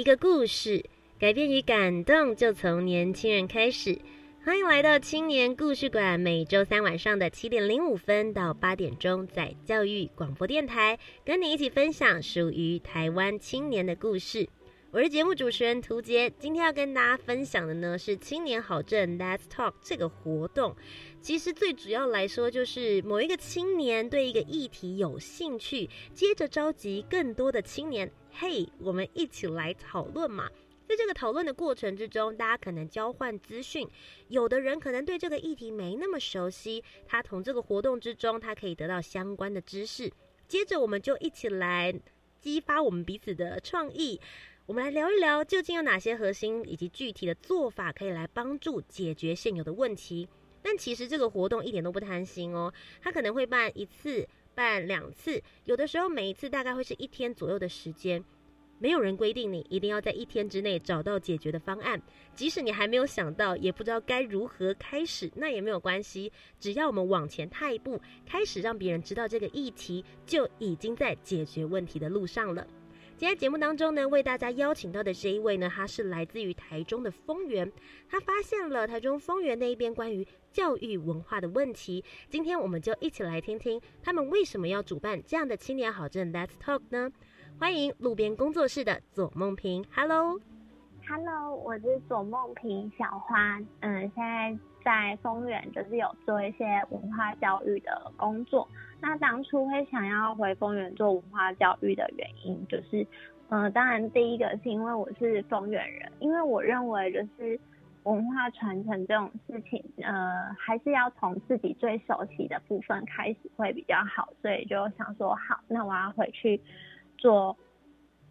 一个故事，改变与感动就从年轻人开始。欢迎来到青年故事馆，每周三晚上的七点零五分到八点钟，在教育广播电台，跟你一起分享属于台湾青年的故事。我是节目主持人涂杰，今天要跟大家分享的呢是青年好证 Let's Talk 这个活动。其实最主要来说，就是某一个青年对一个议题有兴趣，接着召集更多的青年，嘿，我们一起来讨论嘛。在这个讨论的过程之中，大家可能交换资讯，有的人可能对这个议题没那么熟悉，他从这个活动之中，他可以得到相关的知识。接着我们就一起来激发我们彼此的创意。我们来聊一聊，究竟有哪些核心以及具体的做法可以来帮助解决现有的问题？但其实这个活动一点都不贪心哦，它可能会办一次、办两次，有的时候每一次大概会是一天左右的时间。没有人规定你一定要在一天之内找到解决的方案，即使你还没有想到，也不知道该如何开始，那也没有关系，只要我们往前踏一步，开始让别人知道这个议题，就已经在解决问题的路上了。今天节目当中呢，为大家邀请到的这一位呢，他是来自于台中的丰原，他发现了台中丰原那一边关于教育文化的问题。今天我们就一起来听听他们为什么要主办这样的青年好证 Let's Talk 呢？欢迎路边工作室的左梦平，Hello，Hello，我是左梦平小花，嗯，现在在丰原就是有做一些文化教育的工作。那当初会想要回丰原做文化教育的原因，就是，呃，当然第一个是因为我是丰原人，因为我认为就是文化传承这种事情，呃，还是要从自己最熟悉的部分开始会比较好，所以就想说，好，那我要回去做，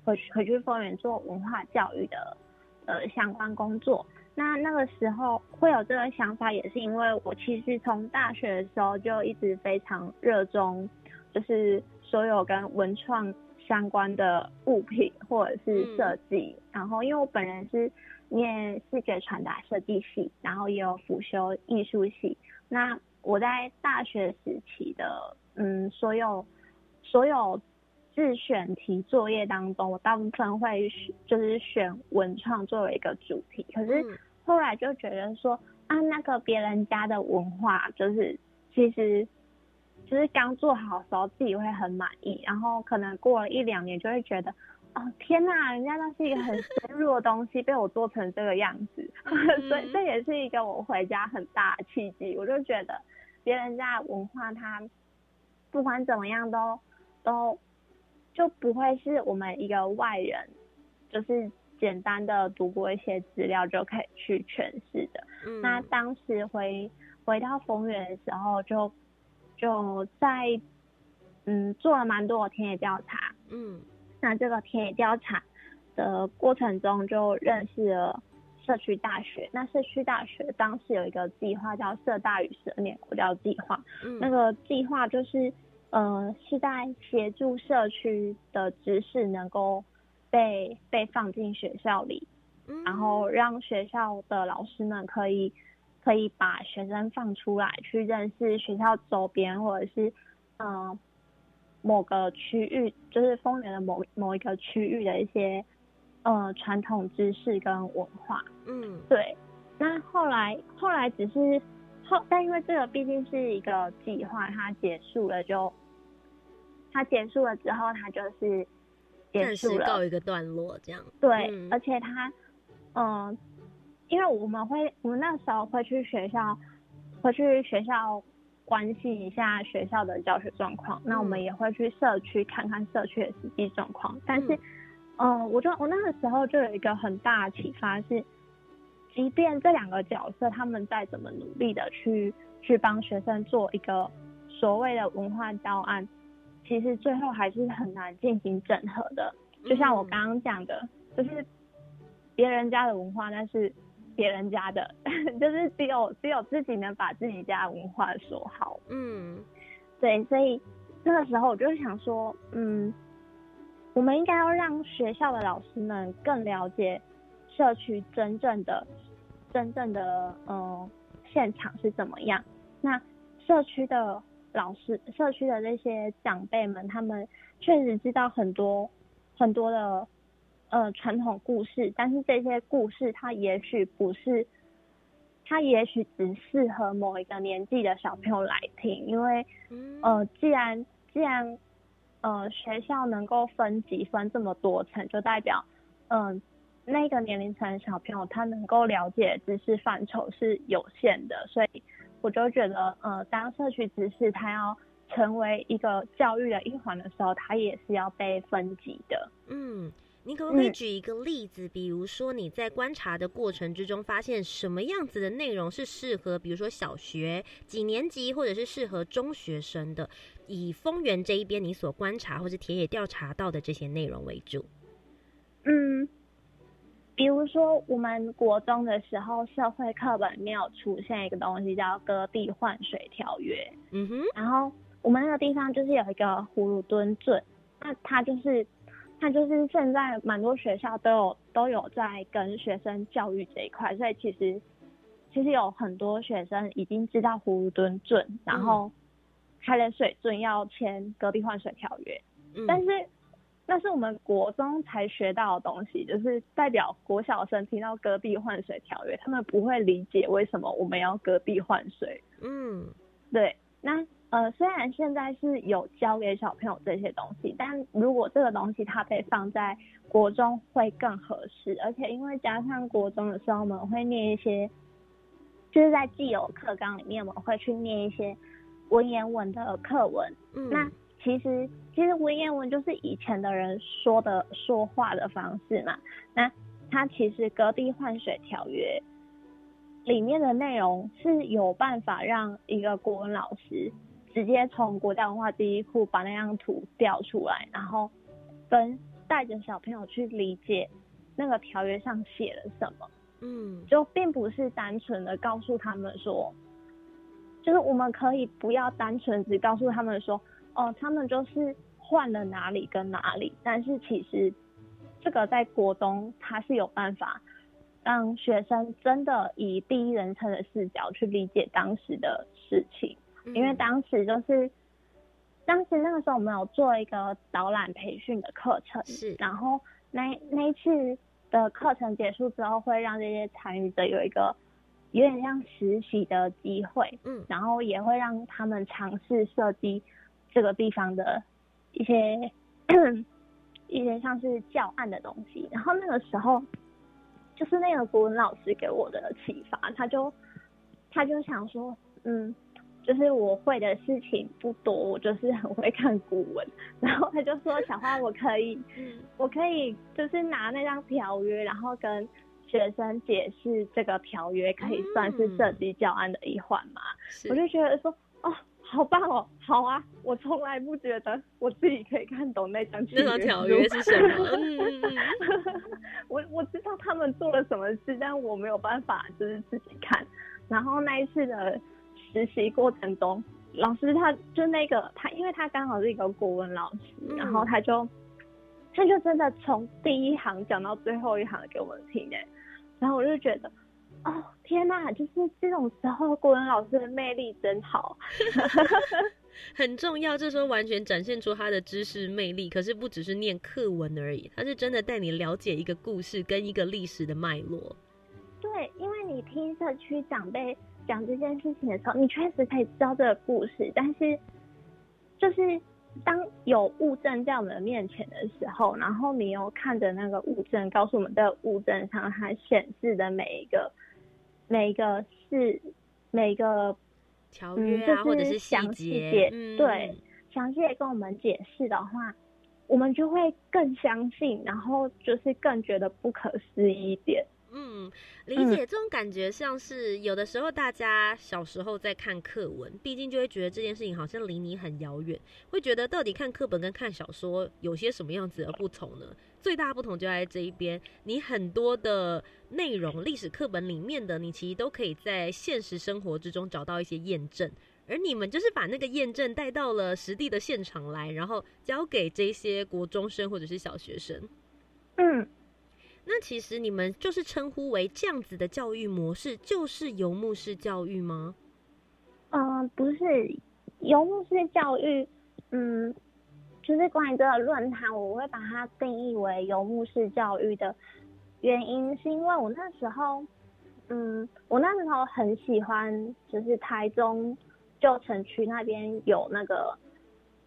回回去丰原做文化教育的，呃，相关工作。那那个时候会有这个想法，也是因为我其实从大学的时候就一直非常热衷，就是所有跟文创相关的物品或者是设计。然后因为我本人是念视觉传达设计系，然后也有辅修艺术系。那我在大学时期的嗯所有所有自选题作业当中，我大部分会就是选文创作为一个主题，可是。后来就觉得说啊，那个别人家的文化就是其实就是刚做好的时候自己会很满意，然后可能过了一两年就会觉得哦天呐，人家那是一个很深入的东西被我做成这个样子，所以这也是一个我回家很大的契机。我就觉得别人家的文化，它不管怎么样都都就不会是我们一个外人就是。简单的读过一些资料就可以去诠释的。那当时回回到丰原的时候，就就在嗯做了蛮多的田野调查。嗯，那这个田野调查的过程中，就认识了社区大学。那社区大学当时有一个计划叫“社大与十二年国教计划”。嗯，那个计划就是呃是在协助社区的知识能够。被被放进学校里，然后让学校的老师们可以可以把学生放出来，去认识学校周边或者是嗯某个区域，就是丰原的某某一个区域的一些呃传统知识跟文化。嗯，对。那后来后来只是后，但因为这个毕竟是一个计划，它结束了就它结束了之后，它就是。结束了，告一个段落，这样。对，而且他，嗯，因为我们会，我们那时候会去学校，会去学校关心一下学校的教学状况。那我们也会去社区看看社区的实际状况。但是，嗯，我就我那个时候就有一个很大的启发是，即便这两个角色他们再怎么努力的去去帮学生做一个所谓的文化教案，其实最后还是很难进行整合的。就像我刚刚讲的，就是别人家的文化，那是别人家的，就是只有只有自己能把自己家的文化说好。嗯，对，所以那个时候我就想说，嗯，我们应该要让学校的老师们更了解社区真正的、真正的嗯现场是怎么样。那社区的老师、社区的那些长辈们，他们确实知道很多很多的呃传统故事，但是这些故事它也许不是。它也许只适合某一个年纪的小朋友来听，因为，呃，既然既然，呃，学校能够分级分这么多层，就代表，嗯，那个年龄层的小朋友他能够了解知识范畴是有限的，所以我就觉得，呃，当社区知识它要成为一个教育的一环的时候，它也是要被分级的。嗯。你可不可以举一个例子？比如说你在观察的过程之中，发现什么样子的内容是适合，比如说小学几年级，或者是适合中学生的？以丰原这一边你所观察或者田野调查到的这些内容为主。嗯，比如说我们国中的时候，社会课本里面有出现一个东西叫割地换水条约。嗯哼，然后我们那个地方就是有一个葫芦墩镇，那它就是。它就是现在蛮多学校都有都有在跟学生教育这一块，所以其实其实有很多学生已经知道葫芦墩镇，然后开了水圳要签隔壁换水条约，但是那是我们国中才学到的东西，就是代表国小生听到隔壁换水条约，他们不会理解为什么我们要隔壁换水。嗯，对，那。呃，虽然现在是有教给小朋友这些东西，但如果这个东西它被放在国中会更合适，而且因为加上国中的时候我们会念一些，就是在既有课纲里面我们会去念一些文言文的课文。嗯，那其实其实文言文就是以前的人说的说话的方式嘛。那它其实隔壁换水条约里面的内容是有办法让一个国文老师。直接从国家文化第一库把那张图调出来，然后跟带着小朋友去理解那个条约上写了什么。嗯，就并不是单纯的告诉他们说，就是我们可以不要单纯只告诉他们说，哦，他们就是换了哪里跟哪里。但是其实这个在国中他是有办法让学生真的以第一人称的视角去理解当时的事情。因为当时就是，当时那个时候我们有做一个导览培训的课程，是，然后那那一次的课程结束之后，会让这些参与者有一个有点像实习的机会，嗯，然后也会让他们尝试设计这个地方的一些 一些像是教案的东西，然后那个时候就是那个国文老师给我的启发，他就他就想说，嗯。就是我会的事情不多，我就是很会看古文。然后他就说：“小花，我可以，我可以就是拿那张条约，然后跟学生解释这个条约可以算是设计教案的一环嘛？”我就觉得说：“哦，好棒哦，好啊！我从来不觉得我自己可以看懂那张那张条约是什么。我我知道他们做了什么事，但我没有办法就是自己看。然后那一次的。实习过程中，老师他就那个他，因为他刚好是一个国文老师，然后他就他就真的从第一行讲到最后一行给我们听哎，然后我就觉得，哦天呐，就是这种时候国文老师的魅力真好，很重要。这时候完全展现出他的知识魅力，可是不只是念课文而已，他是真的带你了解一个故事跟一个历史的脉络。对，因为你听社区长辈。讲这件事情的时候，你确实可以知道这个故事，但是就是当有物证在我们的面前的时候，然后你又看着那个物证，告诉我们的物证上它显示的每一个每一个是每一个条约啊，或者是详细节，对，详细的跟我们解释的话，我们就会更相信，然后就是更觉得不可思议一点。嗯，嗯，理解这种感觉，像是有的时候大家小时候在看课文，毕竟就会觉得这件事情好像离你很遥远，会觉得到底看课本跟看小说有些什么样子的不同呢？最大不同就在这一边，你很多的内容，历史课本里面的，你其实都可以在现实生活之中找到一些验证。而你们就是把那个验证带到了实地的现场来，然后交给这些国中生或者是小学生。嗯，那其实你们就是称呼为这样子的教育模式，就是游牧式教育吗？嗯，不是，游牧式教育，嗯，就是关于这个论坛，我会把它定义为游牧式教育的原因，是因为我那时候，嗯，我那时候很喜欢，就是台中。旧城区那边有那个，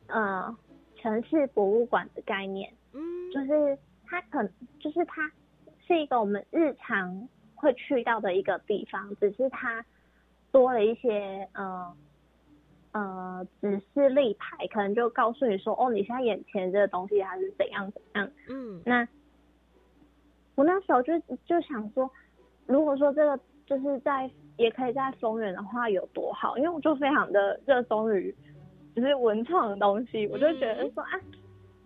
呃，城市博物馆的概念，嗯，就是它可就是它是一个我们日常会去到的一个地方，只是它多了一些呃呃指示立牌，可能就告诉你说，哦，你现在眼前这个东西它是怎样怎样，嗯，那我那时候就就想说，如果说这个就是在。也可以在丰原的话有多好，因为我就非常的热衷于就是文创的东西，我就觉得说啊，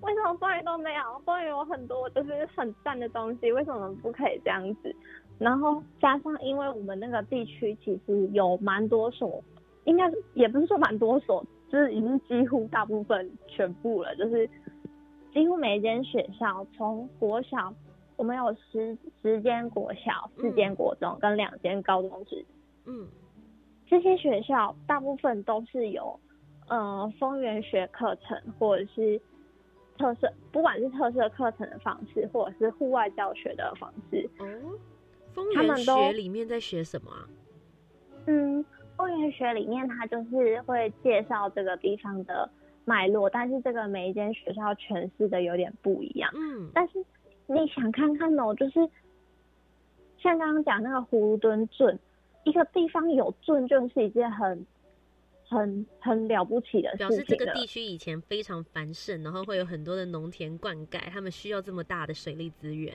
为什么丰原都没有？丰原有很多就是很赞的东西，为什么不可以这样子？然后加上因为我们那个地区其实有蛮多所，应该也不是说蛮多所，就是已经几乎大部分全部了，就是几乎每一间学校从国小，我们有十十间国小、四间国中跟两间高中职。嗯，这些学校大部分都是有，呃，丰原学课程或者是特色，不管是特色课程的方式，或者是户外教学的方式。哦，丰原学里面在学什么啊？嗯，丰原学里面它就是会介绍这个地方的脉络，但是这个每一间学校诠释的有点不一样。嗯，但是你想看看哦，就是像刚刚讲那个葫芦墩圳。一个地方有镇就是一件很、很、很了不起的事情。表示这个地区以前非常繁盛，然后会有很多的农田灌溉，他们需要这么大的水利资源。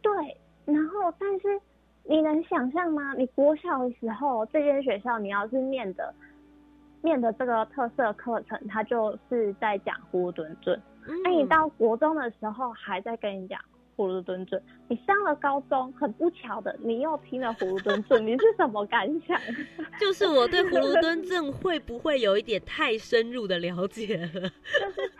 对，然后但是你能想象吗？你国小的时候，这间学校你要是念的、念的这个特色课程，它就是在讲葫芦墩圳。那你到国中的时候，还在跟你讲。葫芦墩镇，你上了高中，很不巧的，你又听了葫芦墩镇，你是什么感想？就是我对葫芦墩镇会不会有一点太深入的了解了？就是，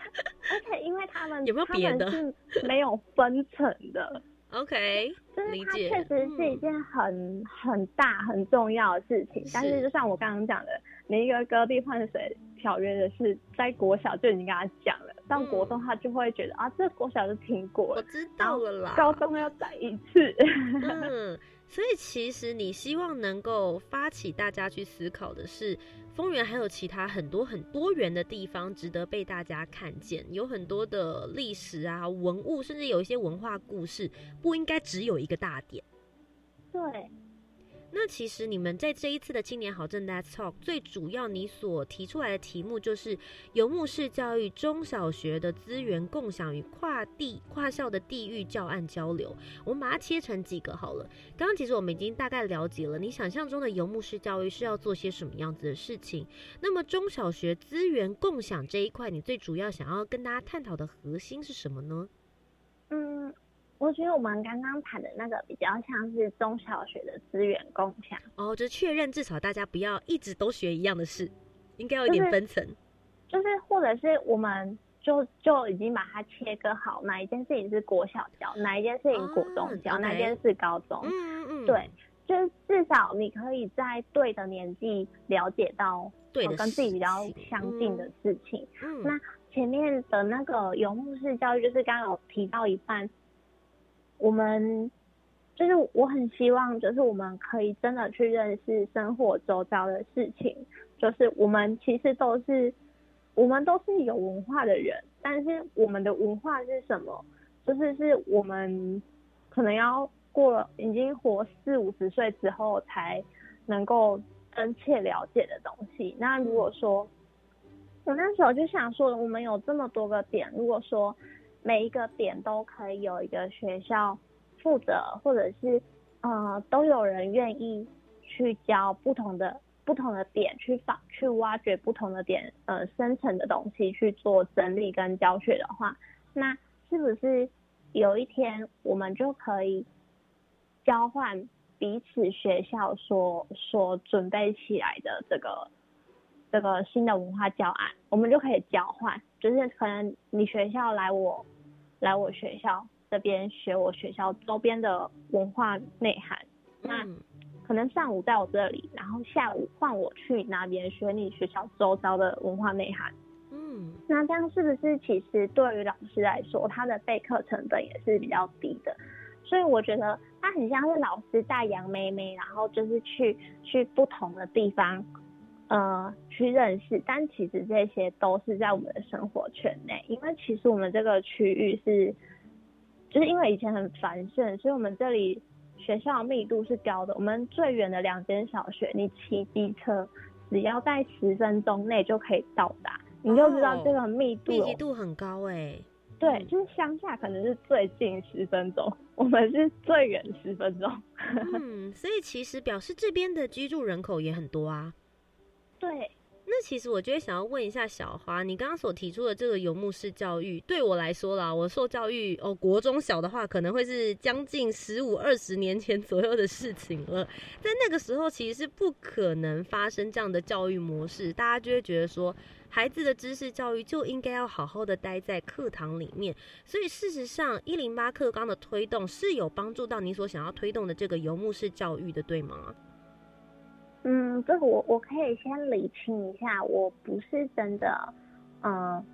而且因为他们有没有别的是没有分层的？OK，就是它确实是一件很很大很重要的事情，但是就像我刚刚讲的，你一个割地换水条约的事，在国小就已经跟他讲了。到国中，他就会觉得啊，这国小就听过了，我知道了啦。高中要再一次。嗯，所以其实你希望能够发起大家去思考的是，丰原还有其他很多很多元的地方值得被大家看见，有很多的历史啊、文物，甚至有一些文化故事，不应该只有一个大点。对。那其实你们在这一次的青年好政 Let's Talk 最主要你所提出来的题目就是游牧式教育中小学的资源共享与跨地跨校的地域教案交流。我们把它切成几个好了。刚刚其实我们已经大概了解了你想象中的游牧式教育是要做些什么样子的事情。那么中小学资源共享这一块，你最主要想要跟大家探讨的核心是什么呢？嗯。我觉得我们刚刚谈的那个比较像是中小学的资源共享。哦，就确认至少大家不要一直都学一样的事，应该有一点分层，就是或者是我们就就已经把它切割好，哪一件事情是国小教，哪一件事情国中教，哪一件事高中，嗯嗯嗯，对，就是至少你可以在对的年纪了解到对跟自己比较相近的事情。嗯，那前面的那个游牧式教育，就是刚刚有提到一半。我们就是我很希望，就是我们可以真的去认识生活周遭的事情。就是我们其实都是，我们都是有文化的人，但是我们的文化是什么？就是是我们可能要过了已经活四五十岁之后才能够真切了解的东西。那如果说，我那时候就想说，我们有这么多个点，如果说。每一个点都可以有一个学校负责，或者是呃，都有人愿意去教不同的不同的点，去访去挖掘不同的点，呃，深层的东西去做整理跟教学的话，那是不是有一天我们就可以交换彼此学校所所准备起来的这个这个新的文化教案，我们就可以交换，就是可能你学校来我来我学校。这边学我学校周边的文化内涵，那可能上午在我这里，然后下午换我去那边学你学校周遭的文化内涵。嗯，那这样是不是其实对于老师来说，他的备课成本也是比较低的？所以我觉得他很像是老师带杨妹妹，然后就是去去不同的地方，呃，去认识。但其实这些都是在我们的生活圈内，因为其实我们这个区域是。就是因为以前很繁盛，所以我们这里学校密度是高的。我们最远的两间小学，你骑机车只要在十分钟内就可以到达，你就知道这个密度密集度很高哎。对，就是乡下可能是最近十分钟，我们是最远十分钟。嗯，所以其实表示这边的居住人口也很多啊。对。那其实我就会想要问一下小花，你刚刚所提出的这个游牧式教育，对我来说啦，我受教育哦，国中小的话，可能会是将近十五二十年前左右的事情了。在那个时候，其实是不可能发生这样的教育模式，大家就会觉得说，孩子的知识教育就应该要好好的待在课堂里面。所以事实上，一零八课纲的推动是有帮助到你所想要推动的这个游牧式教育的，对吗？嗯，这个我我可以先理清一下，我不是真的，嗯，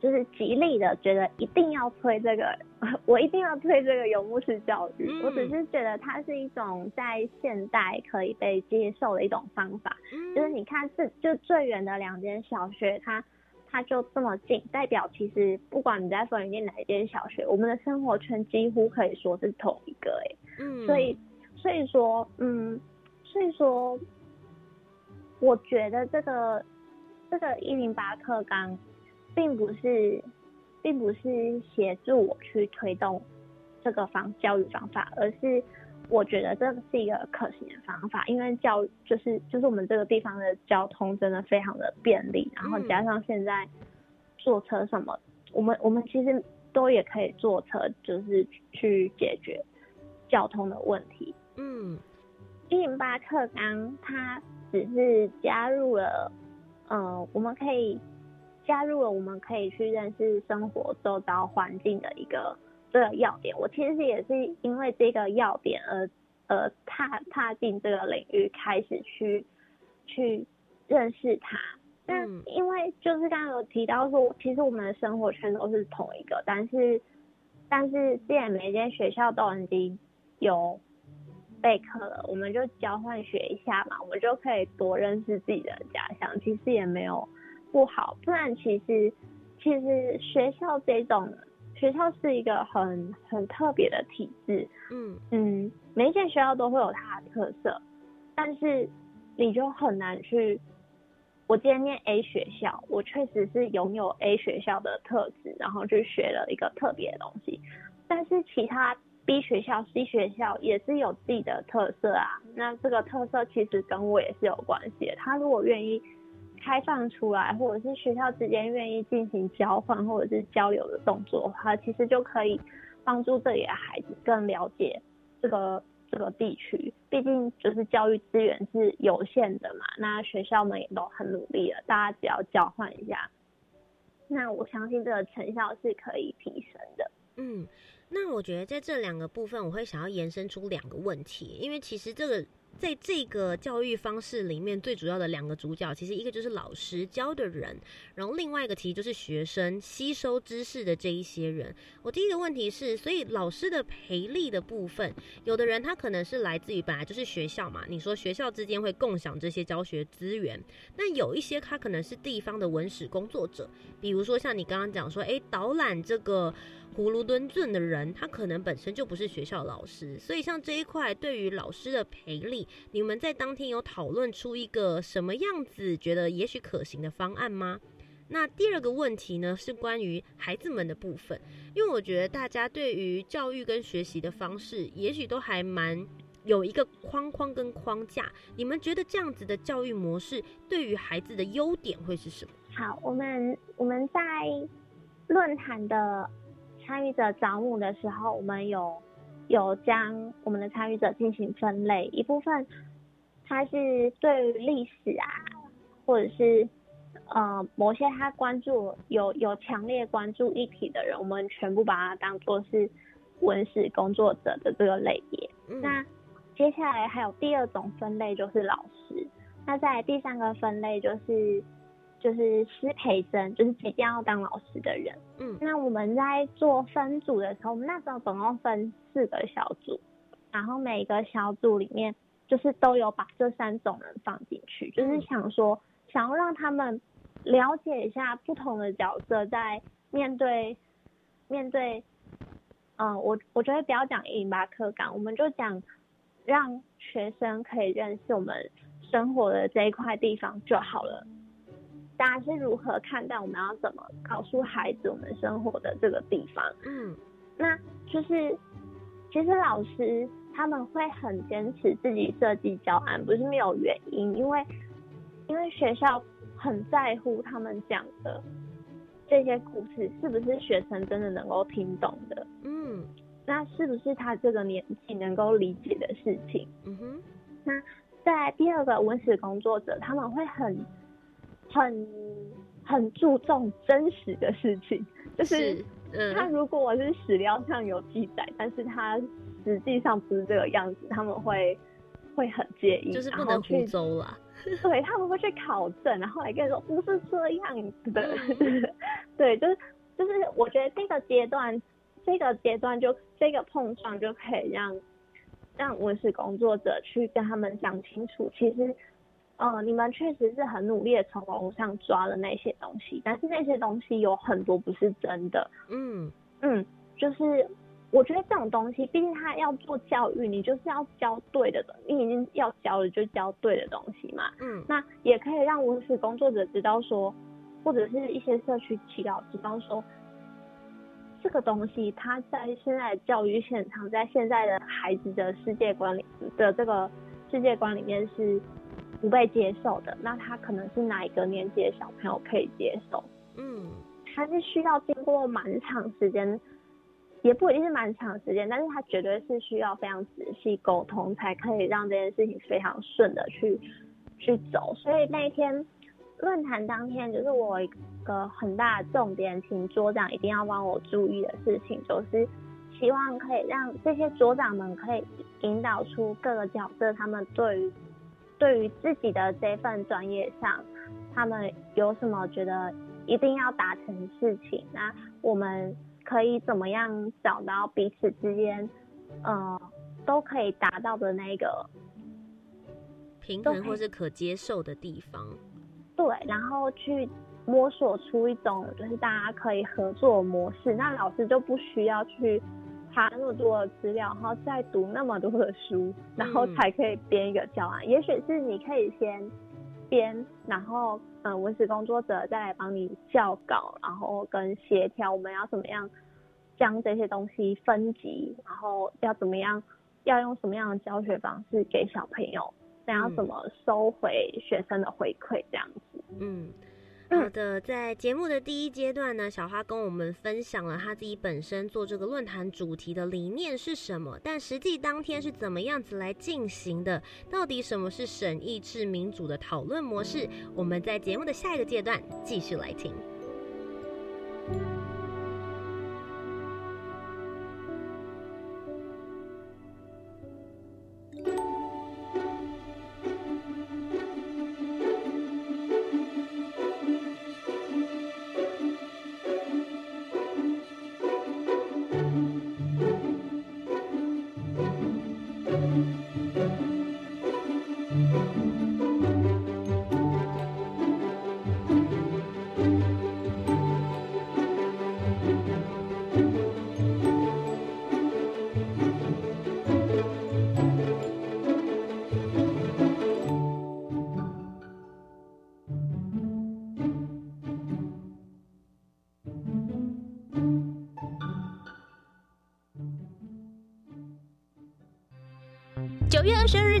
就是极力的觉得一定要推这个，我一定要推这个游牧式教育。我只是觉得它是一种在现代可以被接受的一种方法。嗯就是你看，这就最远的两间小学，它它就这么近，代表其实不管你在粉林哪一间小学，我们的生活圈几乎可以说是同一个。哎，嗯，所以所以说，嗯，所以说。我觉得这个这个一零八课纲，并不是，并不是协助我去推动这个方教育方法，而是我觉得这是一个可行的方法，因为教就是就是我们这个地方的交通真的非常的便利，然后加上现在坐车什么，我们我们其实都也可以坐车，就是去解决交通的问题。嗯，一零八课纲它。只是加入了，呃，我们可以加入了，我们可以去认识生活周遭环境的一个这个要点。我其实也是因为这个要点而呃踏踏进这个领域，开始去去认识它。那因为就是刚刚有提到说，其实我们的生活圈都是同一个，但是但是既然每间学校都已经有。备课了，我们就交换学一下嘛，我们就可以多认识自己的家乡，其实也没有不好。不然其实其实学校这种学校是一个很很特别的体制，嗯嗯，每一间学校都会有它的特色，但是你就很难去。我今天念 A 学校，我确实是拥有 A 学校的特质，然后去学了一个特别的东西，但是其他。B 学校、C 学校也是有自己的特色啊，那这个特色其实跟我也是有关系的。他如果愿意开放出来，或者是学校之间愿意进行交换或者是交流的动作的话，其实就可以帮助这里的孩子更了解这个这个地区。毕竟就是教育资源是有限的嘛，那学校们也都很努力了，大家只要交换一下，那我相信这个成效是可以提升的。嗯。那我觉得在这两个部分，我会想要延伸出两个问题，因为其实这个。在这个教育方式里面，最主要的两个主角，其实一个就是老师教的人，然后另外一个其实就是学生吸收知识的这一些人。我第一个问题是，所以老师的培力的部分，有的人他可能是来自于本来就是学校嘛，你说学校之间会共享这些教学资源，那有一些他可能是地方的文史工作者，比如说像你刚刚讲说，诶，导览这个葫芦墩镇的人，他可能本身就不是学校老师，所以像这一块对于老师的培力。你们在当天有讨论出一个什么样子觉得也许可行的方案吗？那第二个问题呢，是关于孩子们的部分，因为我觉得大家对于教育跟学习的方式，也许都还蛮有一个框框跟框架。你们觉得这样子的教育模式对于孩子的优点会是什么？好，我们我们在论坛的参与者招募的时候，我们有有将我们的参与者进行分类，一部分他是对于历史啊，或者是呃某些他关注有有强烈关注议题的人，我们全部把它当做是文史工作者的这个类别。那接下来还有第二种分类就是老师，那在第三个分类就是。就是师培生，就是即将要当老师的人。嗯，那我们在做分组的时候，我们那时候总共分四个小组，然后每个小组里面就是都有把这三种人放进去，就是想说想要让他们了解一下不同的角色在面对面对，嗯，我我觉得不要讲一零八课纲，我们就讲让学生可以认识我们生活的这一块地方就好了。大家是如何看待我们要怎么告诉孩子我们生活的这个地方？嗯，那就是其实老师他们会很坚持自己设计教案，不是没有原因，因为因为学校很在乎他们讲的这些故事是不是学生真的能够听懂的？嗯，那是不是他这个年纪能够理解的事情？嗯哼，那在第二个文史工作者，他们会很。很很注重真实的事情，就是他如果我是史料上有记载，但是他实际上不是这个样子，他们会会很介意，就是不能胡诌了。对他们会去考证，然后来跟你说不是这样子的。对，就是就是我觉得这个阶段，这个阶段就这个碰撞就可以让让文史工作者去跟他们讲清楚，其实。嗯，你们确实是很努力的从网上抓了那些东西，但是那些东西有很多不是真的。嗯嗯，就是我觉得这种东西，毕竟他要做教育，你就是要教对的东，你已经要教了就教对的东西嘛。嗯，那也可以让文史工作者知道说，或者是一些社区祈祷知道说，这个东西它在现在教育现场，在现在的孩子的世界观里的这个世界观里面是。不被接受的，那他可能是哪一个年纪的小朋友可以接受？嗯，他是需要经过蛮长时间，也不一定是蛮长时间，但是他绝对是需要非常仔细沟通，才可以让这件事情非常顺的去去走。所以那一天论坛当天，就是我一个很大的重点，请桌长一定要帮我注意的事情，就是希望可以让这些桌长们可以引导出各个角色，他们对于。对于自己的这份专业上，他们有什么觉得一定要达成事情？那我们可以怎么样找到彼此之间，呃，都可以达到的那个平衡或是可接受的地方？对，然后去摸索出一种就是大家可以合作模式，那老师就不需要去。查那么多的资料，然后再读那么多的书，然后才可以编一个教案。也许是你可以先编，然后嗯，文史工作者再来帮你校稿，然后跟协调我们要怎么样将这些东西分级，然后要怎么样，要用什么样的教学方式给小朋友，然后怎么收回学生的回馈这样子。嗯。好的，在节目的第一阶段呢，小花跟我们分享了他自己本身做这个论坛主题的理念是什么，但实际当天是怎么样子来进行的？到底什么是审议制民主的讨论模式？我们在节目的下一个阶段继续来听。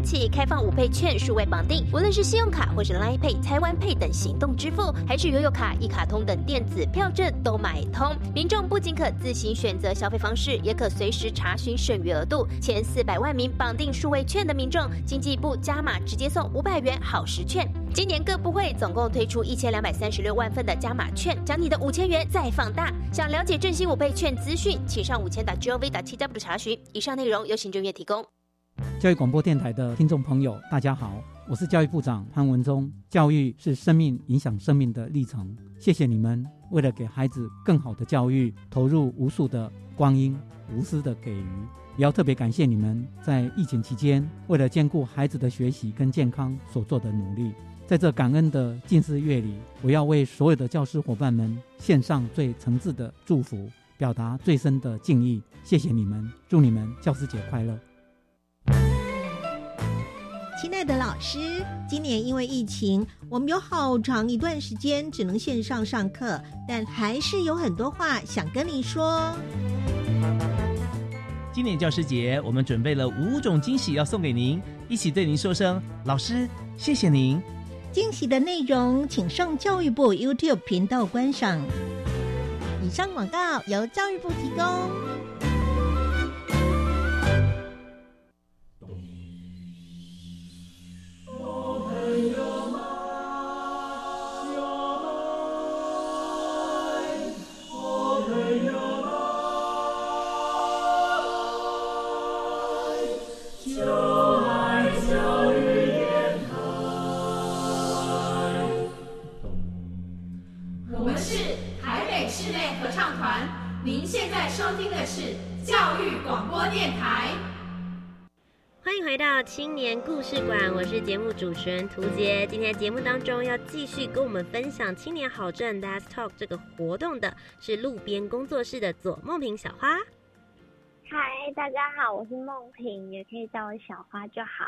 起开放五倍券数位绑定，无论是信用卡或是 Line Pay、台湾 Pay 等行动支付，还是悠游卡、一卡通等电子票证都买通。民众不仅可自行选择消费方式，也可随时查询剩余额度。前四百万名绑定数位券的民众，经济部加码直接送五百元好时券。今年各部会总共推出一千两百三十六万份的加码券，将你的五千元再放大。想了解振兴五倍券资讯，请上五千打 gov 打 tw 查询。以上内容由行政院提供。教育广播电台的听众朋友，大家好，我是教育部长潘文忠。教育是生命影响生命的历程，谢谢你们为了给孩子更好的教育，投入无数的光阴，无私的给予。也要特别感谢你们在疫情期间，为了兼顾孩子的学习跟健康所做的努力。在这感恩的近四月里，我要为所有的教师伙伴们献上最诚挚的祝福，表达最深的敬意。谢谢你们，祝你们教师节快乐！亲爱的老师，今年因为疫情，我们有好长一段时间只能线上上课，但还是有很多话想跟你说。今年教师节，我们准备了五种惊喜要送给您，一起对您说声老师，谢谢您。惊喜的内容，请上教育部 YouTube 频道观赏。以上广告由教育部提供。青年故事馆，我是节目主持人涂杰。今天节目当中要继续跟我们分享青年好证 d a s Talk 这个活动的是路边工作室的左梦萍小花。嗨，大家好，我是梦萍，也可以叫我小花就好。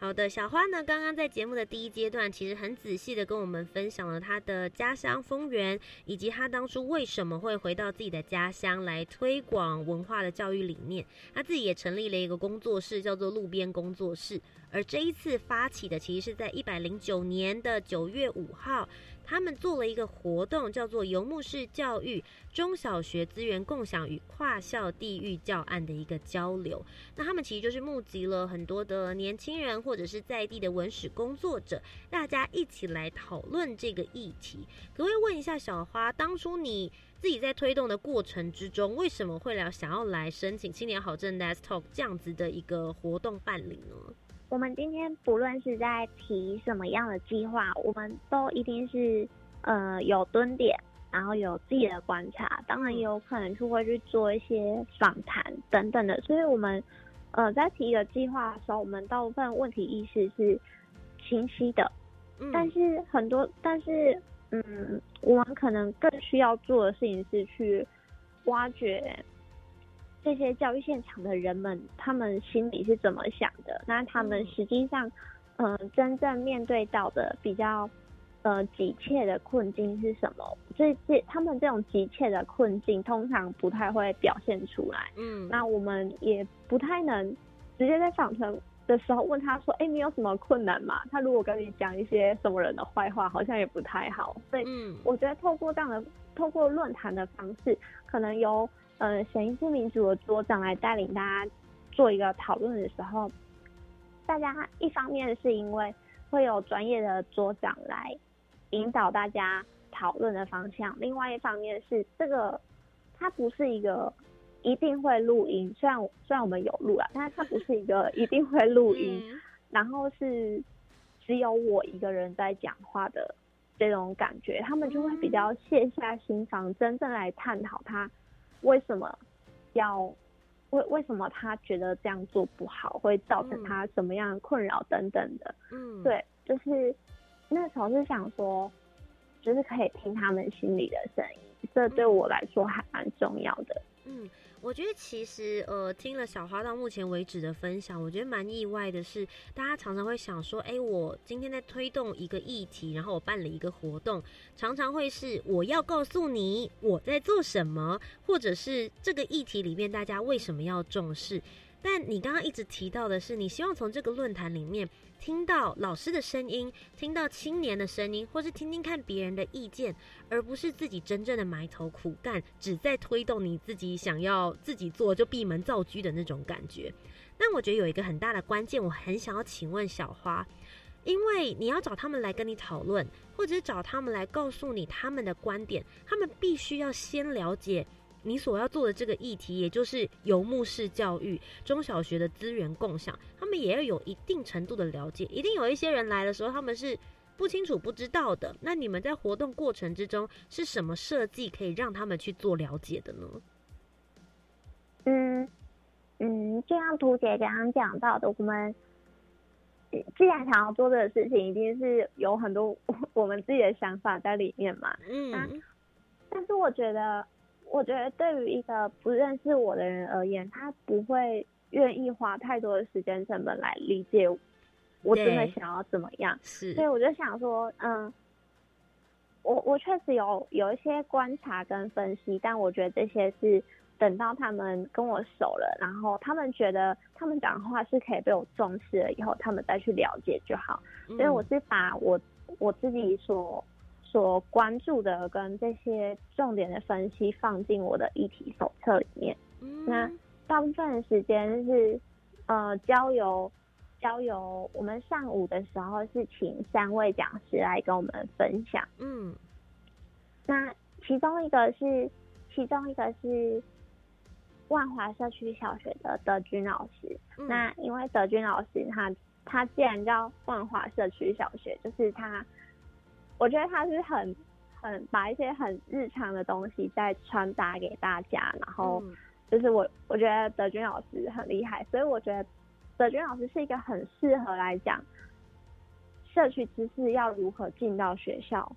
好的，小花呢，刚刚在节目的第一阶段，其实很仔细的跟我们分享了她的家乡风源，以及她当初为什么会回到自己的家乡来推广文化的教育理念。她自己也成立了一个工作室，叫做路边工作室。而这一次发起的，其实是在一百零九年的九月五号。他们做了一个活动，叫做游牧式教育中小学资源共享与跨校地域教案的一个交流。那他们其实就是募集了很多的年轻人或者是在地的文史工作者，大家一起来讨论这个议题。可不可以问一下小花，当初你自己在推动的过程之中，为什么会来想要来申请青年好政 Let's Talk 这样子的一个活动办理呢？我们今天不论是在提什么样的计划，我们都一定是呃有蹲点，然后有自己的观察，当然也有可能就会去做一些访谈等等的。所以，我们呃在提一个计划的时候，我们大部分问题意识是清晰的，但是很多，但是嗯，我们可能更需要做的事情是去挖掘。这些教育现场的人们，他们心里是怎么想的？那他们实际上，嗯，真正面对到的比较，呃，急切的困境是什么？这这，他们这种急切的困境，通常不太会表现出来。嗯，那我们也不太能直接在访谈的时候问他说：“哎，你有什么困难吗？”他如果跟你讲一些什么人的坏话，好像也不太好。所以，我觉得透过这样的，透过论坛的方式，可能由。呃，选一些民主的桌长来带领大家做一个讨论的时候，大家一方面是因为会有专业的桌长来引导大家讨论的方向，另外一方面是这个它不是一个一定会录音，虽然虽然我们有录啊，但是它不是一个一定会录音，然后是只有我一个人在讲话的这种感觉，他们就会比较卸下心防，真正来探讨它。为什么要为为什么他觉得这样做不好，会造成他什么样的困扰等等的？嗯，对，就是那时候是想说，就是可以听他们心里的声音，这对我来说还蛮重要的。嗯。我觉得其实，呃，听了小花到目前为止的分享，我觉得蛮意外的是，大家常常会想说，哎，我今天在推动一个议题，然后我办了一个活动，常常会是我要告诉你我在做什么，或者是这个议题里面大家为什么要重视。但你刚刚一直提到的是，你希望从这个论坛里面听到老师的声音，听到青年的声音，或是听听看别人的意见，而不是自己真正的埋头苦干，只在推动你自己想要自己做就闭门造车的那种感觉。那我觉得有一个很大的关键，我很想要请问小花，因为你要找他们来跟你讨论，或者找他们来告诉你他们的观点，他们必须要先了解。你所要做的这个议题，也就是游牧式教育、中小学的资源共享，他们也要有一定程度的了解。一定有一些人来的时候，他们是不清楚、不知道的。那你们在活动过程之中是什么设计，可以让他们去做了解的呢？嗯嗯，就像图姐刚刚讲到的，我们既然想要做的事情，一定是有很多 我们自己的想法在里面嘛。嗯，但是我觉得。我觉得对于一个不认识我的人而言，他不会愿意花太多的时间成本来理解我真的想要怎么样。是，所以我就想说，嗯，我我确实有有一些观察跟分析，但我觉得这些是等到他们跟我熟了，然后他们觉得他们讲的话是可以被我重视了以后，他们再去了解就好。所以我是把我我自己所。所关注的跟这些重点的分析放进我的议题手册里面。那大部分的时间是呃交由交由我们上午的时候是请三位讲师来跟我们分享。嗯，那其中一个是其中一个是万华社区小学的德军老师。那因为德军老师他他既然叫万华社区小学，就是他。我觉得他是很很把一些很日常的东西在传达给大家，然后就是我我觉得德军老师很厉害，所以我觉得德军老师是一个很适合来讲社区知识要如何进到学校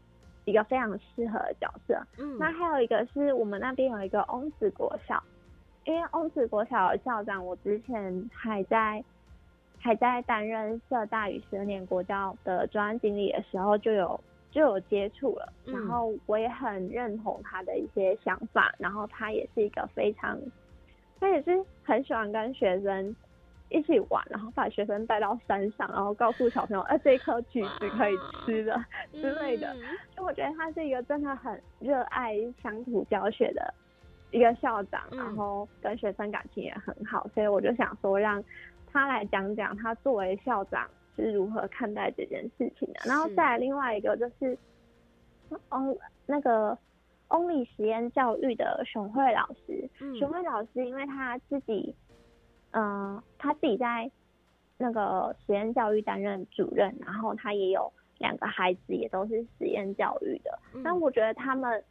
一个非常适合的角色。嗯，那还有一个是我们那边有一个翁子国小，因为翁子国小的校长我之前还在还在担任社大与十二年国教的专案经理的时候就有。就有接触了，然后我也很认同他的一些想法，然后他也是一个非常，他也是很喜欢跟学生一起玩，然后把学生带到山上，然后告诉小朋友，哎，这颗橘子可以吃的之类的。就我觉得他是一个真的很热爱乡土教学的一个校长，然后跟学生感情也很好，所以我就想说让他来讲讲他作为校长。是如何看待这件事情的？然后再来另外一个就是，哦，那个 Only 实验教育的熊慧老师，熊慧老师因为他自己，嗯，他自己在那个实验教育担任主任，然后他也有两个孩子，也都是实验教育的。但我觉得他们，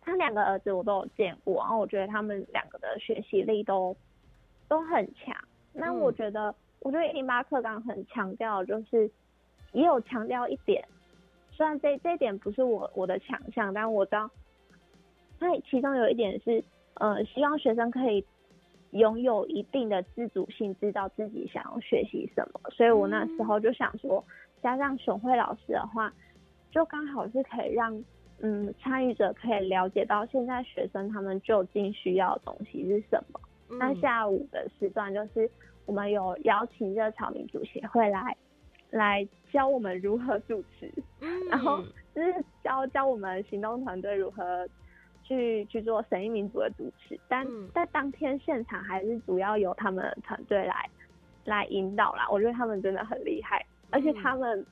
他两个儿子我都有见过，然后我觉得他们两个的学习力都都很强。那我觉得。我觉得一零八课纲很强调，就是也有强调一点，虽然这这一点不是我我的强项，但我知道，那其中有一点是，呃，希望学生可以拥有一定的自主性，知道自己想要学习什么。所以我那时候就想说，加上熊慧老师的话，就刚好是可以让嗯参与者可以了解到现在学生他们究竟需要的东西是什么。那下午的时段就是。我们有邀请热潮民主协会来，来教我们如何主持，然后就是教教我们行动团队如何去去做神意民主的主持。但在当天现场还是主要由他们团队来来引导啦。我觉得他们真的很厉害，而且他们，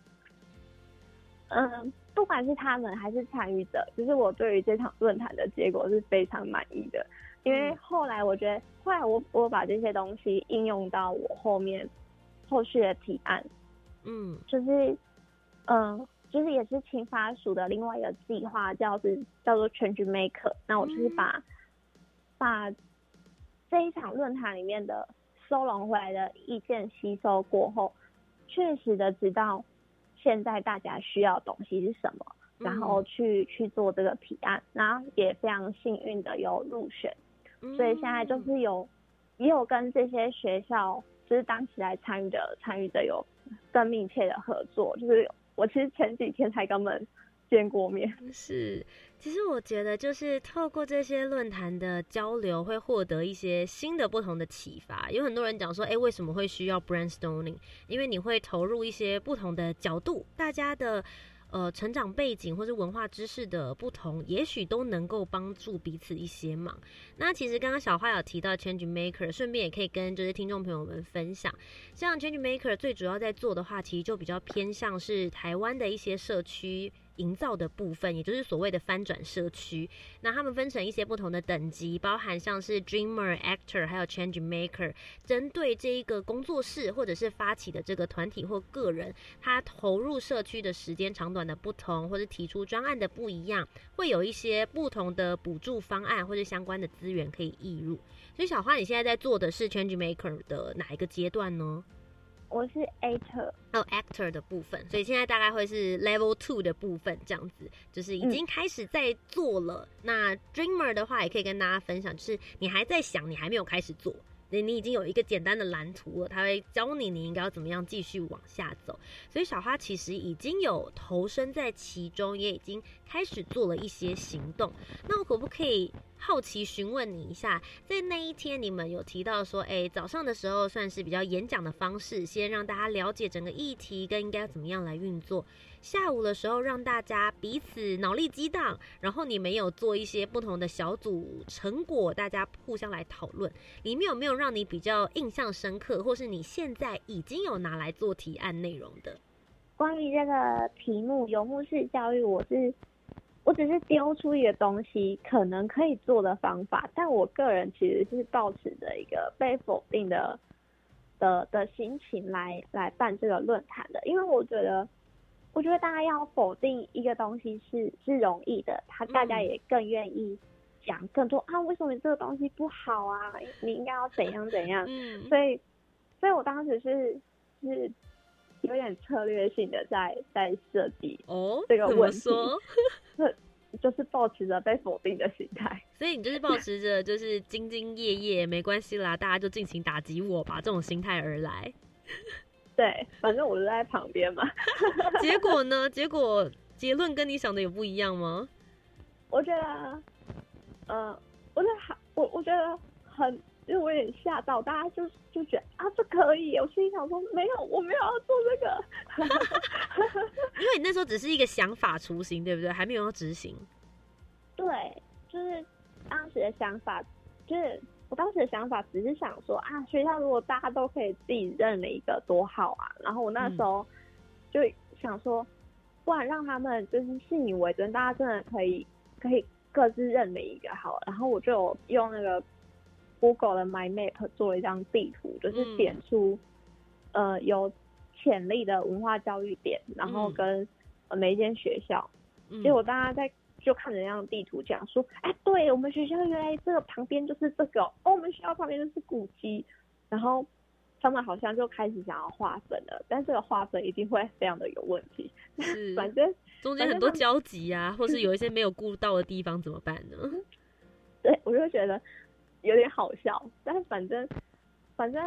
嗯，不管是他们还是参与者，就是我对于这场论坛的结果是非常满意的。因为后来我觉得，后来我我把这些东西应用到我后面后续的提案，嗯，就是，嗯，就是也是青发署的另外一个计划，叫是叫做 Change Maker。那我就是把把这一场论坛里面的收拢回来的意见吸收过后，确实的知道现在大家需要的东西是什么，然后去去做这个提案，然后也非常幸运的有入选。所以现在就是有，也有跟这些学校，就是当时来参与的参与者有更密切的合作。就是我其实前几天才跟他们见过面。是，其实我觉得就是透过这些论坛的交流，会获得一些新的、不同的启发。有很多人讲说，哎，为什么会需要 brainstorming？因为你会投入一些不同的角度，大家的。呃，成长背景或是文化知识的不同，也许都能够帮助彼此一些忙。那其实刚刚小花有提到 Change Maker，顺便也可以跟就是听众朋友们分享，像 Change Maker 最主要在做的话，其实就比较偏向是台湾的一些社区。营造的部分，也就是所谓的翻转社区。那他们分成一些不同的等级，包含像是 Dreamer、Actor，还有 Change Maker。针对这一个工作室或者是发起的这个团体或个人，他投入社区的时间长短的不同，或者提出专案的不一样，会有一些不同的补助方案或者相关的资源可以挹入。所以小花，你现在在做的是 Change Maker 的哪一个阶段呢？我是 actor，哦，actor 的部分，所以现在大概会是 level two 的部分，这样子，就是已经开始在做了。那 dreamer 的话，也可以跟大家分享，就是你还在想，你还没有开始做。你你已经有一个简单的蓝图了，他会教你你应该要怎么样继续往下走。所以小花其实已经有投身在其中，也已经开始做了一些行动。那我可不可以好奇询问你一下，在那一天你们有提到说，哎，早上的时候算是比较演讲的方式，先让大家了解整个议题跟应该怎么样来运作。下午的时候，让大家彼此脑力激荡，然后你们有做一些不同的小组成果，大家互相来讨论。里面有没有让你比较印象深刻，或是你现在已经有拿来做提案内容的？关于这个题目游牧式教育，我是我只是丢出一个东西，可能可以做的方法，但我个人其实是抱持着一个被否定的的的心情来来办这个论坛的，因为我觉得。我觉得大家要否定一个东西是是容易的，他大家也更愿意讲更多啊，为什么你这个东西不好啊？你应该要怎样怎样？嗯，所以，所以我当时是是有点策略性的在在设计哦这个问题，是 就是保持着被否定的心态，所以你就是保持着就是兢兢业业没关系啦，大家就尽情打击我吧这种心态而来。对，反正我就在旁边嘛。结果呢？结果结论跟你想的有不一样吗？我觉得，呃，我觉得还我我觉得很，因为我有点吓到，大家就就觉得啊，这可以。我心里想说，没有，我没有要做这个。因为你那时候只是一个想法雏形，对不对？还没有要执行。对，就是当时的想法，就是。我当时的想法只是想说啊，学校如果大家都可以自己认了一个多好啊！然后我那时候就想说，不然让他们就是信以为真，大家真的可以可以各自认了一个好。然后我就用那个 Google 的 My Map 做了一张地图，就是点出呃有潜力的文化教育点，然后跟呃每一间学校，结果大家在。就看人家地图讲说，哎，对我们学校原来这个旁边就是这个，哦，我们学校旁边就是古迹，然后他们好像就开始想要划分了，但这个划分一定会非常的有问题，是，反正中间很多交集啊，或是有一些没有顾到的地方怎么办呢？对，我就觉得有点好笑，但是反正反正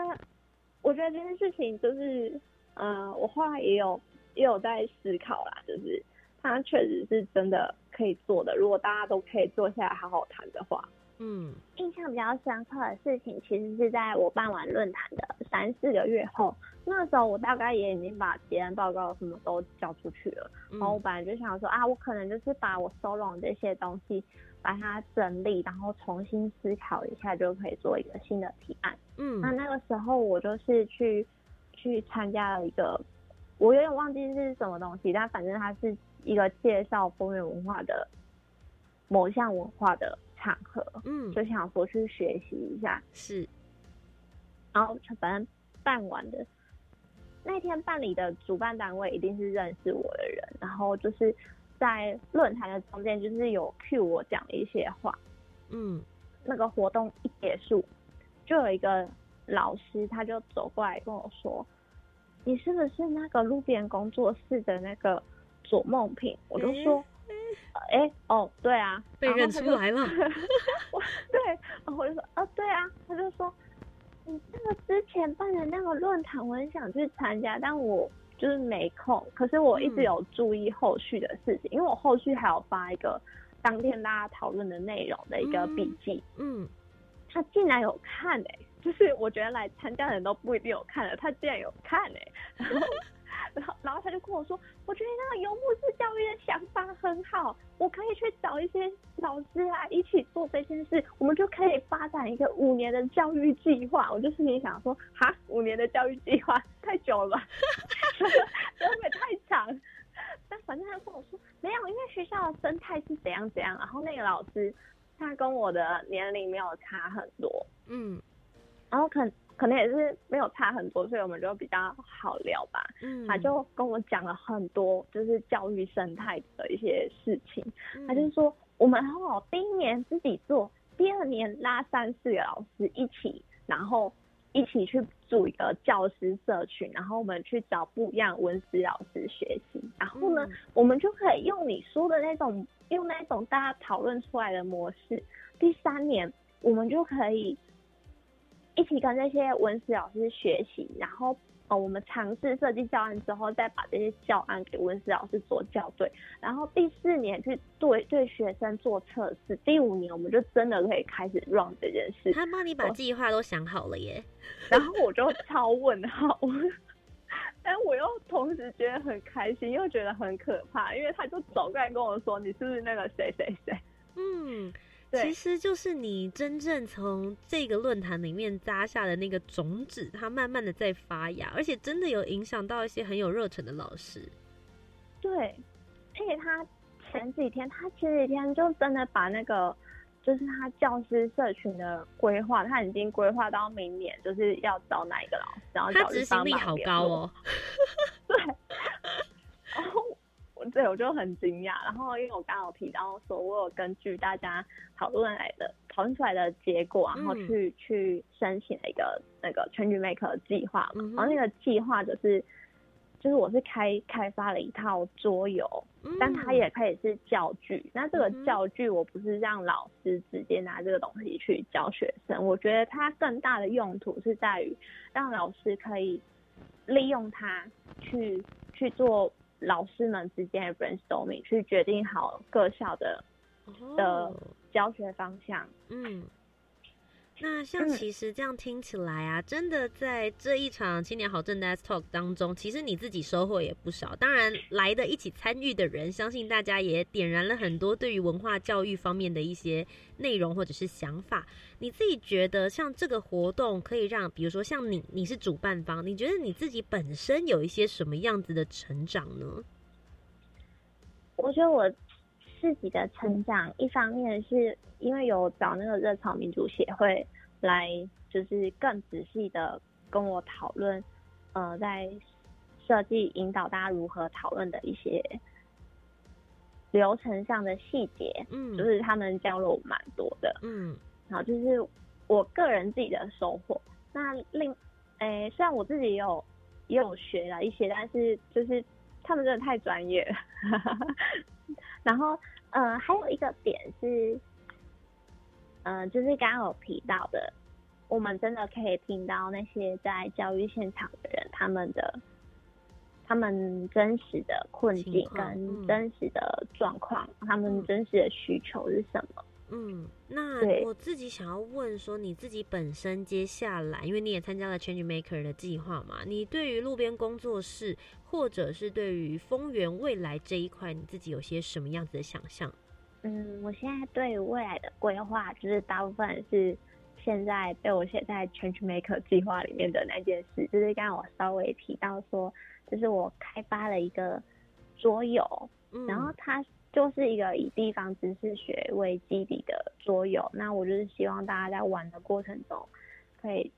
我觉得这件事情就是，嗯，我后来也有也有在思考啦，就是它确实是真的。可以做的，如果大家都可以坐下来好好谈的话，嗯，印象比较深刻的事情，其实是在我办完论坛的三四个月后，那时候我大概也已经把结案报告什么都交出去了，然后我本来就想说啊，我可能就是把我收拢这些东西，把它整理，然后重新思考一下，就可以做一个新的提案。嗯，那那个时候我就是去去参加了一个，我有点忘记是什么东西，但反正它是。一个介绍风月文化的某项文化的场合，嗯，就想说去学习一下，是。然后反正办完的那天办理的主办单位一定是认识我的人，然后就是在论坛的中间，就是有 cue 我讲一些话，嗯，那个活动一结束，就有一个老师他就走过来跟我说：“你是不是那个路边工作室的那个？”左梦平，我就说，哎，哦，对啊，被认出来了。对，然后我就说，哦，对啊，他就说，你这个之前办的那个论坛，我很想去参加，但我就就是没空。可是我一直有注意后续的事情，因为我后续还有发一个当天大家讨论的内容的一个笔记。嗯，他竟然有看哎、就是我觉得来参加的人都不一定有看的，他竟然有看哎、然后然后然后他就跟我说，我觉得那个游牧式教育的想法很好，我可以去找一些老师来一起做这件事，我们就可以发展一个五年的教育计划。我就心里想说，哈，五年的教育计划太久了吧，会不会太长？但反正他跟我说没有，因为学校的生态是怎样怎样，然后那个老师他跟我的年龄没有差很多，嗯然后可可能也是没有差很多，所以我们就比较好聊吧。嗯，他就跟我讲了很多就是教育生态的一些事情。嗯他就说我们很好，第一年自己做，第二年拉三四个老师一起，然后一起去组一个教师社群，然后我们去找不一样文史老师学习，然后呢，嗯我们就可以用你说的那种，用那种大家讨论出来的模式。第三年，我们就可以一起跟这些文史老师学习，然后呃，我们尝试设计教案之后，再把这些教案给文史老师做校对，然后第四年去对对学生做测试，第五年我们就真的可以开始 run 这件事。他帮你把我计划都想好了耶。然后我就超问号，但我又同时觉得很开心，又觉得很可怕，因为他就走过来跟我说：“你是不是那个谁谁谁嗯，？”对其实就是你真正从这个论坛里面扎下的那个种子，它慢慢的在发芽，而且真的有影响到一些很有热忱的老师。对，而且他前几天，他前几天就真的把那个。就是他教师社群的规划，他已经规划到明年，就是要找哪一个老师，然后他执行力好高哦。对，然后我对我就很惊讶，然后因为我刚刚有提到说，我有根据大家讨论来的讨论出来的结果，然后嗯。去、去申请了一个那个 Change Maker 的计划嘛，嗯然后那个计划就是就是我是开开发了一套桌游，但它也可以是教具。那这个教具我不是让老师直接拿这个东西去教学生，我觉得它更大的用途是在于让老师可以利用它去去做老师们之间的 brainstorming，去决定好各校的的哦教学方向。嗯，那像嗯其实这样听起来啊，真的在这一场青年好正 Desk Talk 当中，其实你自己收获也不少。当然，来的一起参与的人，相信大家也点燃了很多对于文化教育方面的一些内容或者是想法。你自己觉得，像这个活动可以让，比如说像你，你是主办方，你觉得你自己本身有一些什么样子的成长呢？我觉得我自己的成长，一方面是因为有找那个热潮民主协会来，就是更仔细的跟我讨论，呃，在设计引导大家如何讨论的一些流程上的细节，嗯，就是他们教了我蛮多的。嗯然后就是我个人自己的收获。那另，诶，虽然我自己也有也有学了一些，但是就是他们真的太专业了。然后，呃，还有一个点是，呃，就是刚刚有提到的，我们真的可以听到那些在教育现场的人他们的。他们真实的困境跟真实的状况，他们嗯真实的需求是什么？嗯，那我自己想要问说，你自己本身接下来，因为你也参加了 Change Maker 的计划嘛，你对于路边工作室，或者是对于丰原未来这一块，你自己有些什么样子的想象？嗯，我现在对未来的规划，就是大部分是现在被我写在 Change Maker 计划里面的那件事，就是刚刚我稍微提到说，就是我开发了一个桌游，嗯，然后它就是一个以地方知识学为基底的桌游。那我就是希望大家在玩的过程中，可以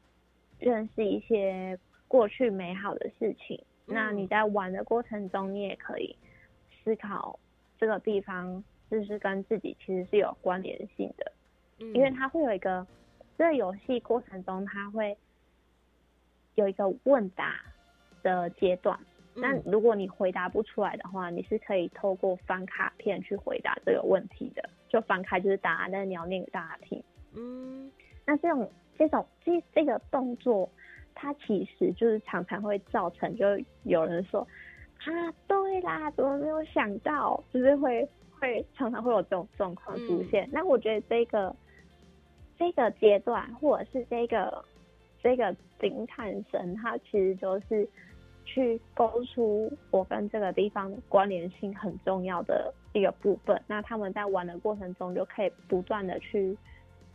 认识一些过去美好的事情。那嗯你在玩的过程中，你也可以思考这个地方是不是跟自己其实是有关联性的，嗯因为它会有一个这个游戏过程中，它会有一个问答的阶段。那嗯如果你回答不出来的话，你是可以透过翻卡片去回答这个问题的。就翻开就是答案，但是你要念给大家听。嗯那这种这种这这个动作它其实就是常常会造成，就有人说啊，对啦，怎么没有想到？就是会会常常会有这种状况出现。那我觉得这个这个阶段，或者是这个这个惊叹声，它其实就是去勾出我跟这个地方关联性很重要的一个部分。那他们在玩的过程中，就可以不断的去。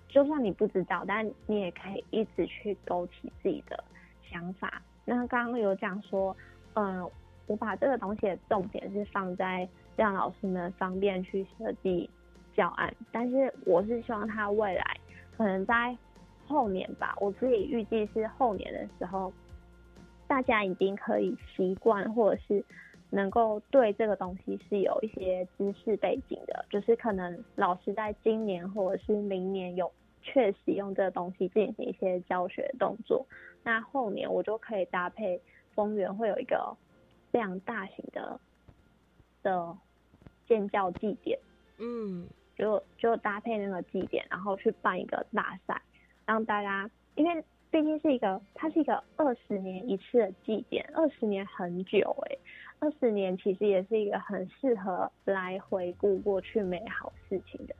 就算你不知道，但你也可以一直去勾起自己的想法。那刚刚有讲说，嗯，我把这个东西的重点是放在让老师们方便去设计教案，但是我是希望他未来可能在后年吧，我自己预计是后年的时候，大家已经可以习惯或者是能够对这个东西是有一些知识背景的，就是可能老师在今年或者是明年有。确实用这个东西进行一些教学动作，那后年我就可以搭配丰原会有一个非常大型的的建教祭典，嗯，就就搭配那个祭典，然后去办一个大赛，让大家，因为毕竟是一个，它是一个二十年一次的祭典，二十年很久哎，二十年其实也是一个很适合来回顾过去美好事情的。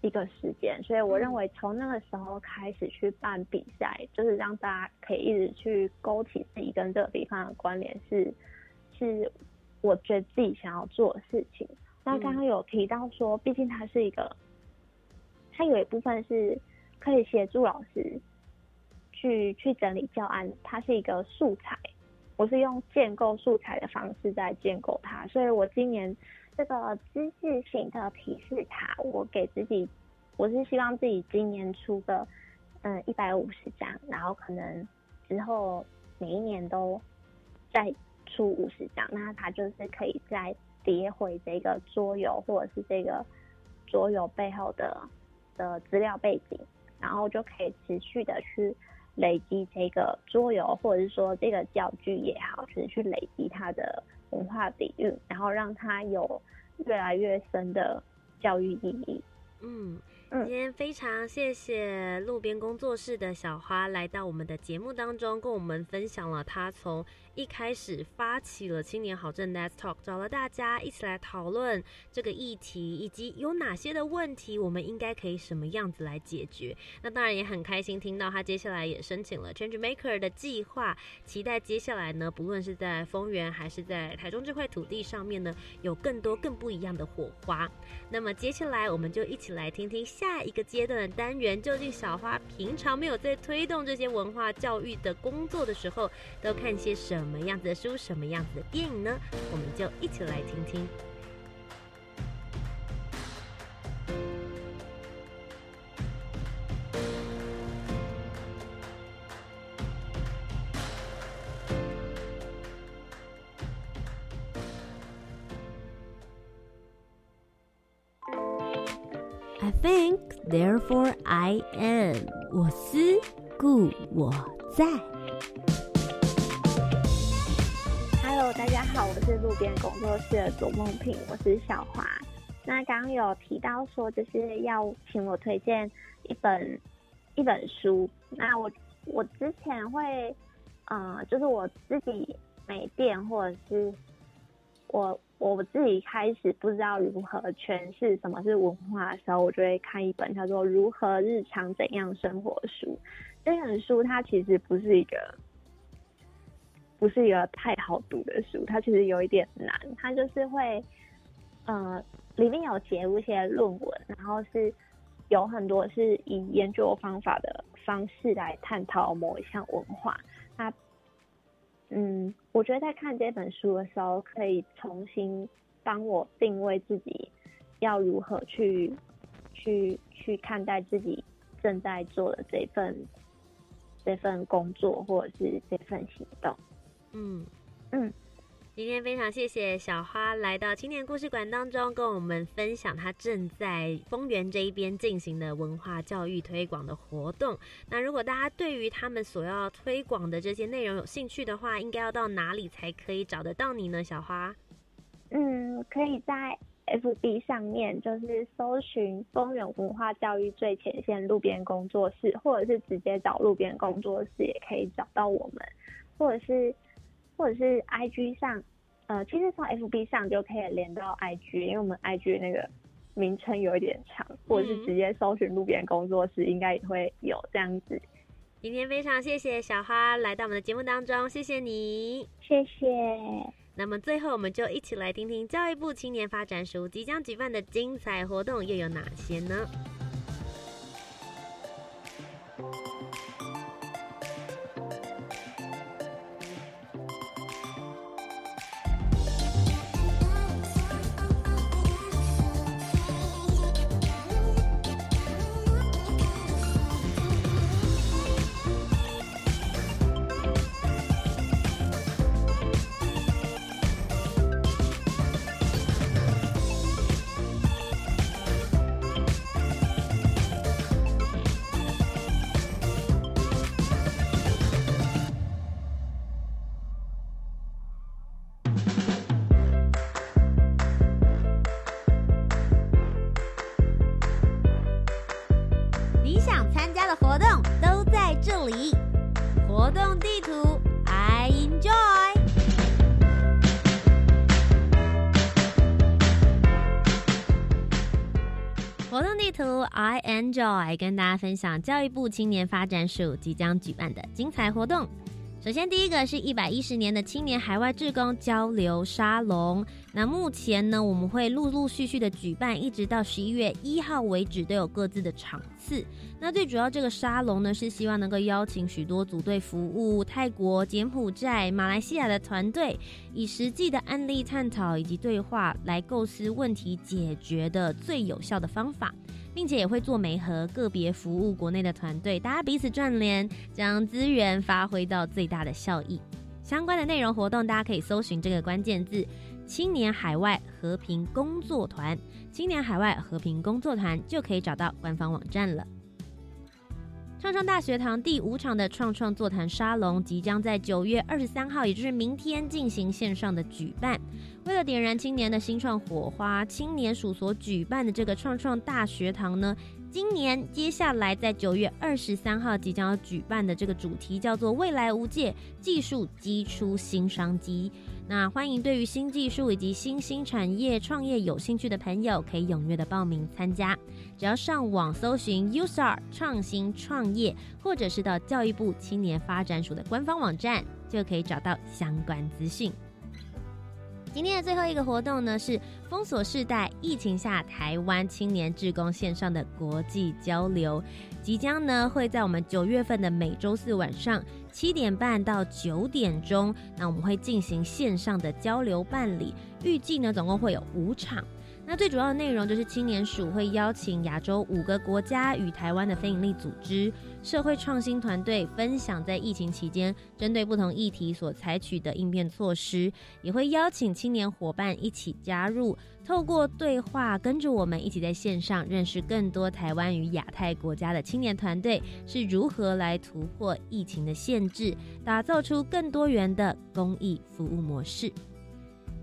一个时间，所以我认为从那个时候开始去办比赛，就是让大家可以一直去勾起自己跟这个地方的关联，是是我觉得自己想要做的事情。那刚刚有提到说，毕竟它是一个，它有一部分是可以协助老师去去整理教案，它是一个素材，我是用建构素材的方式在建构它，所以我今年。这个知识型的提示卡，我给自己，我是希望自己今年出个嗯一百五十张，然后可能之后每一年都再出五十张，那它就是可以再叠回这个桌游或者是这个桌游背后的的资料背景，然后就可以持续的去累积这个桌游或者是说这个教具也好，就是去累积它的。文化底蕴，然后让它有越来越深的教育意义。嗯。今天非常谢谢路边工作室的小花来到我们的节目当中，跟我们分享了她从一开始发起了青年好证 Net Talk，找了大家一起来讨论这个议题，以及有哪些的问题，我们应该可以什么样子来解决。那当然也很开心听到他接下来也申请了 Change Maker 的计划，期待接下来呢，不论是在丰原还是在台中这块土地上面呢，有更多更不一样的火花。那么接下来我们就一起来听听下。下一个阶段的单元，究竟小花平常没有在推动这些文化教育的工作的时候，都看些什么么样子的书、什么样子的电影呢？我们就一起来听听。I think, therefore I am. 我思故我在。Hello，大家好，我是路边工作室的左梦平，我是小华。那刚刚有提到说，就是要请我推荐一本一本书。那我我之前会，呃，就是我自己没电，或者是我。我自己开始不知道如何诠释什么是文化的时候，我就会看一本叫做《如何日常怎样生活》书。这本书它其实不是一个，不是一个太好读的书，它其实有一点难。它就是会，呃，里面有写一些论文，然后是有很多是以研究方法的方式来探讨某一项文化。那嗯，我觉得在看这本书的时候，可以重新帮我定位自己要如何去去去看待自己正在做的这份这份工作，或者是这份行动。嗯嗯。今天非常谢谢小花来到青年故事馆当中，跟我们分享她正在丰原这一边进行的文化教育推广的活动。那如果大家对于他们所要推广的这些内容有兴趣的话，应该要到哪里才可以找得到你呢？小花？嗯，可以在 FB 上面就是搜寻丰原文化教育最前线路边工作室，或者是直接找路边工作室也可以找到我们，或者是或者是 IG 上，呃，其实从 FB 上就可以连到 IG，因为我们 IG 那个名称有一点长，或者是直接搜寻路边工作室，应该也会有这样子。今天非常谢谢小花来到我们的节目当中，谢谢你，谢谢。那么最后，我们就一起来听听教育部青年发展署即将举办的精彩活动又有哪些呢？I enjoy 跟大家分享教育部青年发展署即将举办的精彩活动。首先，第一个是一百一十年的青年海外志工交流沙龙。那目前呢，我们会陆陆续续的举办，一直到十一月一号为止，都有各自的场次。那最主要这个沙龙呢，是希望能够邀请许多组队服务泰国、柬埔寨、马来西亚的团队，以实际的案例探讨以及对话来构思问题解决的最有效的方法。并且也会做媒和个别服务国内的团队，大家彼此串联，将资源发挥到最大的效益。相关的内容活动，大家可以搜寻这个关键字“青年海外和平工作团”，青年海外和平工作团就可以找到官方网站了。创创大学堂第五场的创创座谈沙龙即将在九月二十三号，也就是明天进行线上的举办。为了点燃青年的新创火花，青年署所举办的这个创创大学堂呢，今年接下来在九月二十三号即将要举办的这个主题叫做“未来无界，技术激出新商机”。那欢迎对于新技术以及新兴产业创业有兴趣的朋友，可以踊跃的报名参加。只要上网搜寻 “USR 创新创业”，或者是到教育部青年发展署的官方网站，就可以找到相关资讯。今天的最后一个活动呢，是封锁世代疫情下台湾青年志工线上的国际交流，即将呢会在我们九月份的每周四晚上七点半到九点钟，那我们会进行线上的交流办理，预计呢总共会有五场。那最主要的内容就是青年署会邀请亚洲五个国家与台湾的非营利组织、社会创新团队分享在疫情期间针对不同议题所采取的应变措施，也会邀请青年伙伴一起加入，透过对话，跟着我们一起在线上认识更多台湾与亚太国家的青年团队是如何来突破疫情的限制，打造出更多元的公益服务模式。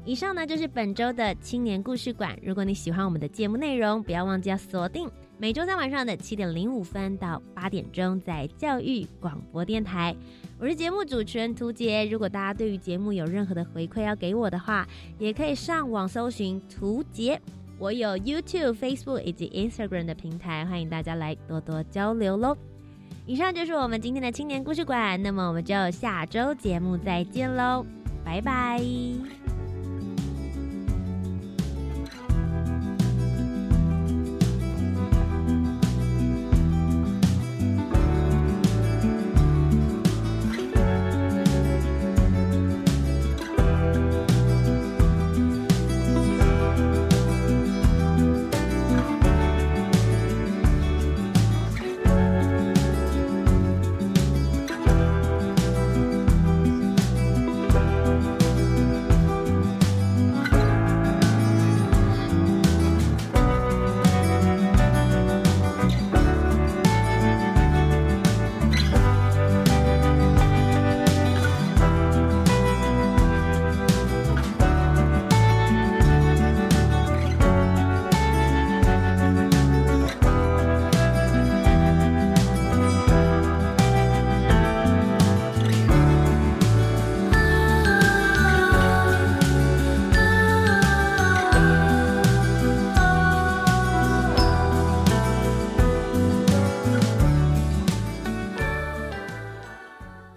以上呢就是本周的青年故事馆。如果你喜欢我们的节目内容，不要忘记要锁定每周三晚上的七点零五分到八点钟，在教育广播电台。我是节目主持人涂杰。如果大家对于节目有任何的回馈要给我的话，也可以上网搜寻涂杰。我有 YouTube、Facebook 以及 Instagram 的平台，欢迎大家来多多交流喽。以上就是我们今天的青年故事馆，那么我们就下周节目再见喽，拜拜。